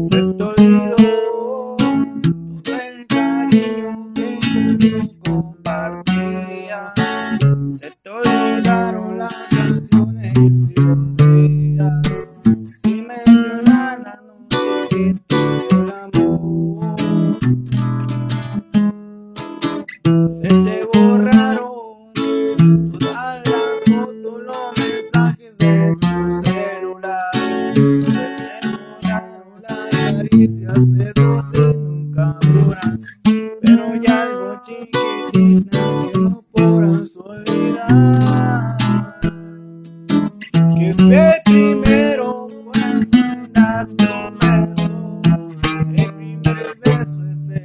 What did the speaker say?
Se te olvidó todo el cariño que conmigo compartías. Se te olvidaron las canciones y los días. Sin mencionar la noche que te el amor. Se te caricias, eso sí, nunca podrás. Pero hay algo chiquitita que no podrás olvidar. Que fue primero corazón darte un beso. El primer beso es el